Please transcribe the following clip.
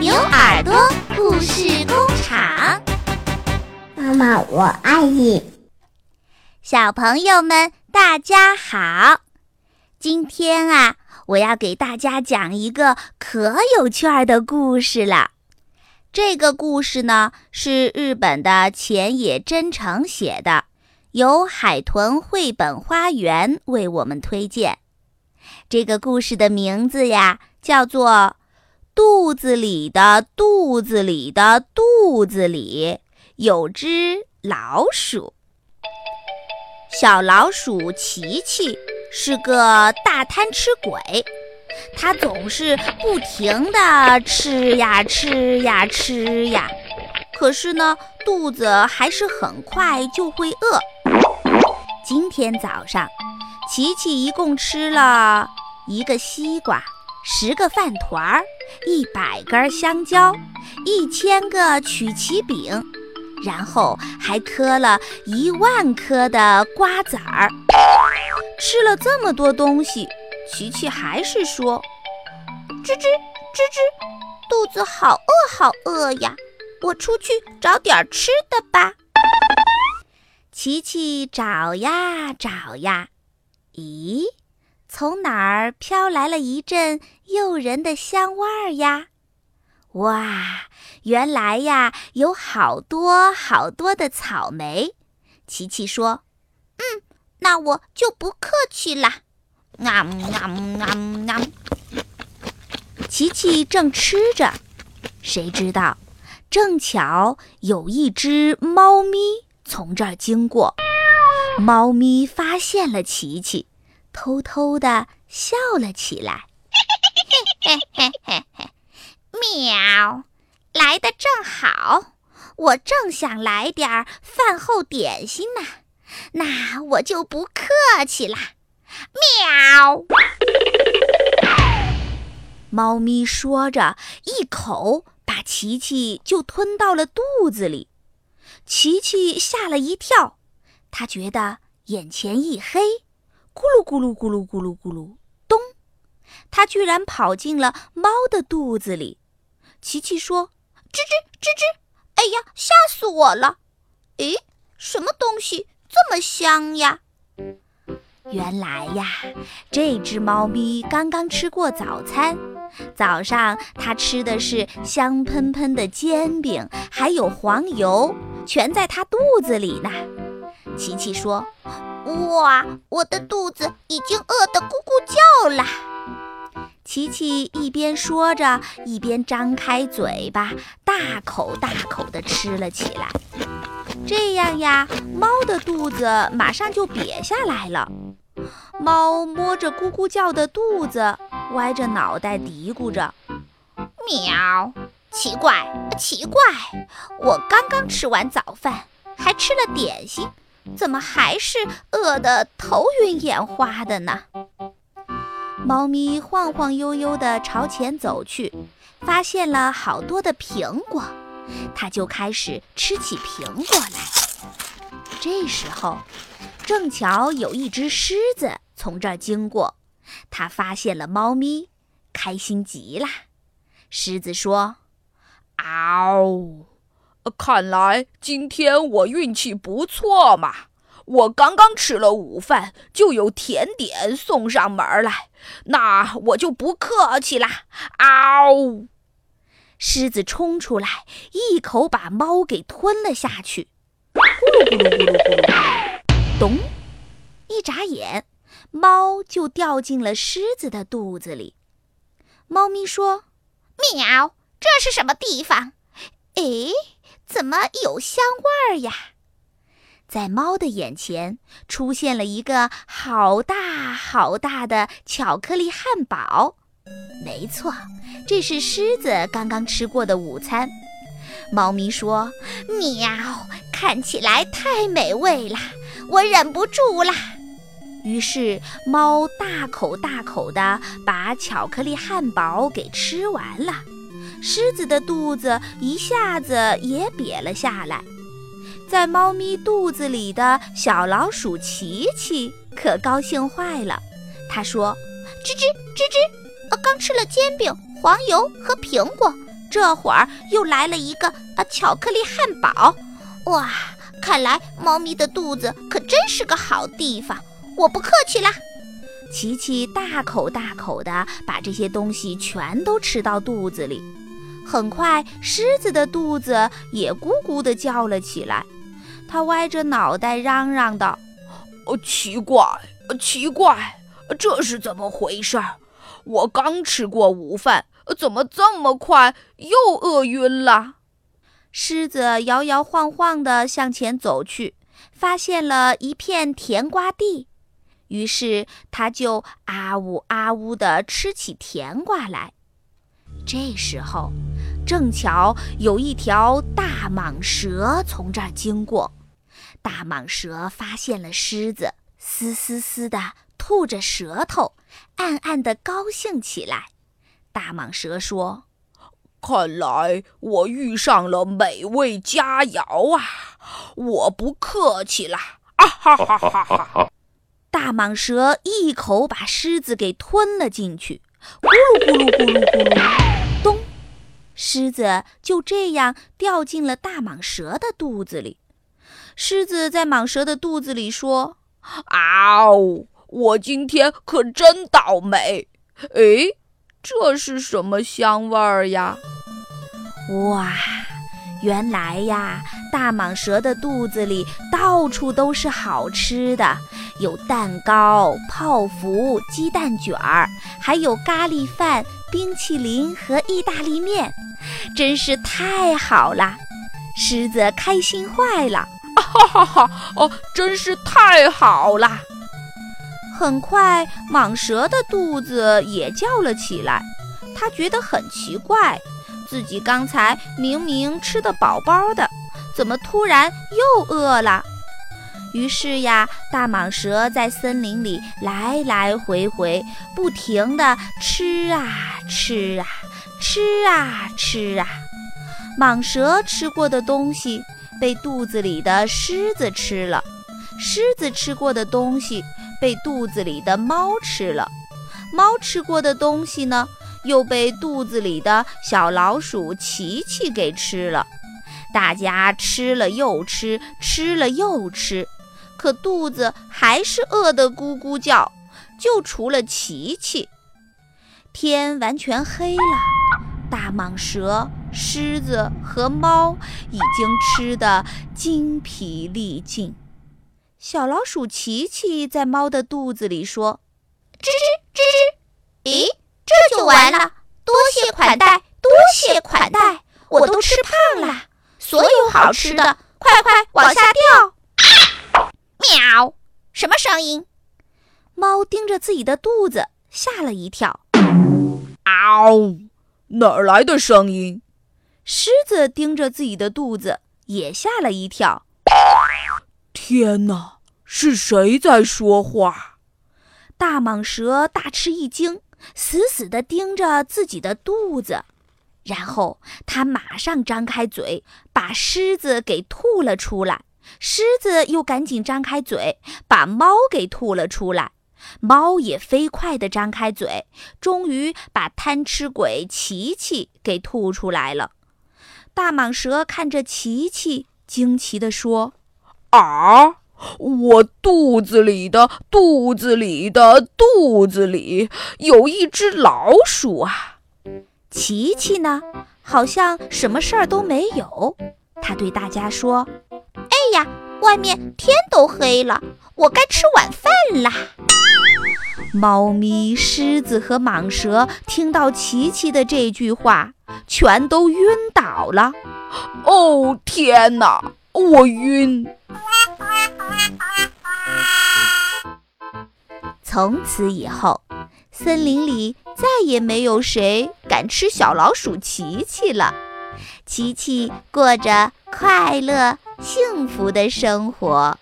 牛耳朵故事工厂。妈妈，我爱你。小朋友们，大家好！今天啊，我要给大家讲一个可有趣儿的故事了。这个故事呢，是日本的浅野真诚写的，由海豚绘本花园为我们推荐。这个故事的名字呀，叫做《肚子里的肚子里的肚子里有只老鼠》。小老鼠琪琪是个大贪吃鬼，它总是不停地吃呀吃呀吃呀，可是呢，肚子还是很快就会饿。今天早上，琪琪一共吃了。一个西瓜，十个饭团儿，一百根香蕉，一千个曲奇饼，然后还磕了一万颗的瓜子儿。吃了这么多东西，琪琪还是说：“吱吱吱吱，肚子好饿好饿呀！我出去找点吃的吧。”琪琪找呀找呀，咦？从哪儿飘来了一阵诱人的香味儿呀？哇，原来呀有好多好多的草莓。琪琪说：“嗯，那我就不客气啦。”啊啊啊啊！琪琪正吃着，谁知道，正巧有一只猫咪从这儿经过。猫咪发现了琪琪。偷偷地笑了起来，喵，来的正好，我正想来点饭后点心呢，那我就不客气啦，喵！猫咪说着，一口把琪琪就吞到了肚子里，琪琪吓了一跳，他觉得眼前一黑。咕噜咕噜咕噜咕噜咕噜，咚！它居然跑进了猫的肚子里。琪琪说：“吱吱吱吱，哎呀，吓死我了！诶，什么东西这么香呀？”原来呀，这只猫咪刚刚吃过早餐，早上它吃的是香喷喷的煎饼，还有黄油，全在它肚子里呢。琪琪说。哇，我的肚子已经饿得咕咕叫了。琪琪一边说着，一边张开嘴巴，大口大口地吃了起来。这样呀，猫的肚子马上就瘪下来了。猫摸着咕咕叫的肚子，歪着脑袋嘀咕着：“喵，奇怪，奇怪，我刚刚吃完早饭，还吃了点心。”怎么还是饿得头晕眼花的呢？猫咪晃晃悠悠地朝前走去，发现了好多的苹果，它就开始吃起苹果来。这时候，正巧有一只狮子从这儿经过，它发现了猫咪，开心极了。狮子说：“嗷！”看来今天我运气不错嘛！我刚刚吃了午饭，就有甜点送上门来，那我就不客气啦！嗷！狮子冲出来，一口把猫给吞了下去。咕噜咕噜咕噜咕噜，咚！一眨眼，猫就掉进了狮子的肚子里。猫咪说：“喵，这是什么地方？哎。”怎么有香味儿呀？在猫的眼前出现了一个好大好大的巧克力汉堡。没错，这是狮子刚刚吃过的午餐。猫咪说：“喵，看起来太美味了，我忍不住啦。”于是猫大口大口地把巧克力汉堡给吃完了。狮子的肚子一下子也瘪了下来，在猫咪肚子里的小老鼠琪琪可高兴坏了。他说：“吱吱吱吱，我刚吃了煎饼、黄油和苹果，这会儿又来了一个啊巧克力汉堡，哇！看来猫咪的肚子可真是个好地方。我不客气啦。琪琪大口大口地把这些东西全都吃到肚子里。很快，狮子的肚子也咕咕地叫了起来。它歪着脑袋嚷嚷道：“哦，奇怪，奇怪，这是怎么回事？我刚吃过午饭，怎么这么快又饿晕了？”狮子摇摇晃晃地向前走去，发现了一片甜瓜地，于是它就啊呜啊呜地吃起甜瓜来。这时候，正巧有一条大蟒蛇从这儿经过，大蟒蛇发现了狮子，嘶嘶嘶地吐着舌头，暗暗地高兴起来。大蟒蛇说。看来我遇上了美味佳肴啊！我不客气啦！啊哈哈哈哈！大蟒蛇一口把狮子给吞了进去，咕噜咕噜咕噜咕噜，狮子就这样掉进了大蟒蛇的肚子里。狮子在蟒蛇的肚子里说：“啊呜！我今天可真倒霉！哎。”这是什么香味儿呀？哇，原来呀，大蟒蛇的肚子里到处都是好吃的，有蛋糕、泡芙、鸡蛋卷儿，还有咖喱饭、冰淇淋和意大利面，真是太好了！狮子开心坏了，哈哈哈！哦，真是太好了！很快，蟒蛇的肚子也叫了起来。它觉得很奇怪，自己刚才明明吃得饱饱的，怎么突然又饿了？于是呀，大蟒蛇在森林里来来回回，不停地吃啊吃啊，吃啊吃啊。蟒蛇吃过的东西被肚子里的狮子吃了，狮子吃过的东西。被肚子里的猫吃了，猫吃过的东西呢，又被肚子里的小老鼠琪琪给吃了。大家吃了又吃，吃了又吃，可肚子还是饿得咕咕叫，就除了琪琪。天完全黑了，大蟒蛇、狮子和猫已经吃得精疲力尽。小老鼠琪琪在猫的肚子里说：“吱吱吱吱，咦，这就完了？多谢款待，多谢款待，我都吃胖了。所有好吃的，快快往下掉！”喵，什么声音？猫盯着自己的肚子，吓了一跳。嗷，哪儿来的声音？狮子盯着自己的肚子，也吓了一跳。天哪，是谁在说话？大蟒蛇大吃一惊，死死地盯着自己的肚子，然后它马上张开嘴，把狮子给吐了出来。狮子又赶紧张开嘴，把猫给吐了出来。猫也飞快地张开嘴，终于把贪吃鬼琪琪给吐出来了。大蟒蛇看着琪琪，惊奇地说。啊！我肚子里的肚子里的肚子里有一只老鼠啊！琪琪呢，好像什么事儿都没有。他对大家说：“呀，外面天都黑了，我该吃晚饭啦！”猫咪、狮子和蟒蛇听到琪琪的这句话，全都晕倒了。哦，天哪，我晕！从此以后，森林里再也没有谁敢吃小老鼠琪琪了。琪琪过着快乐幸福的生活。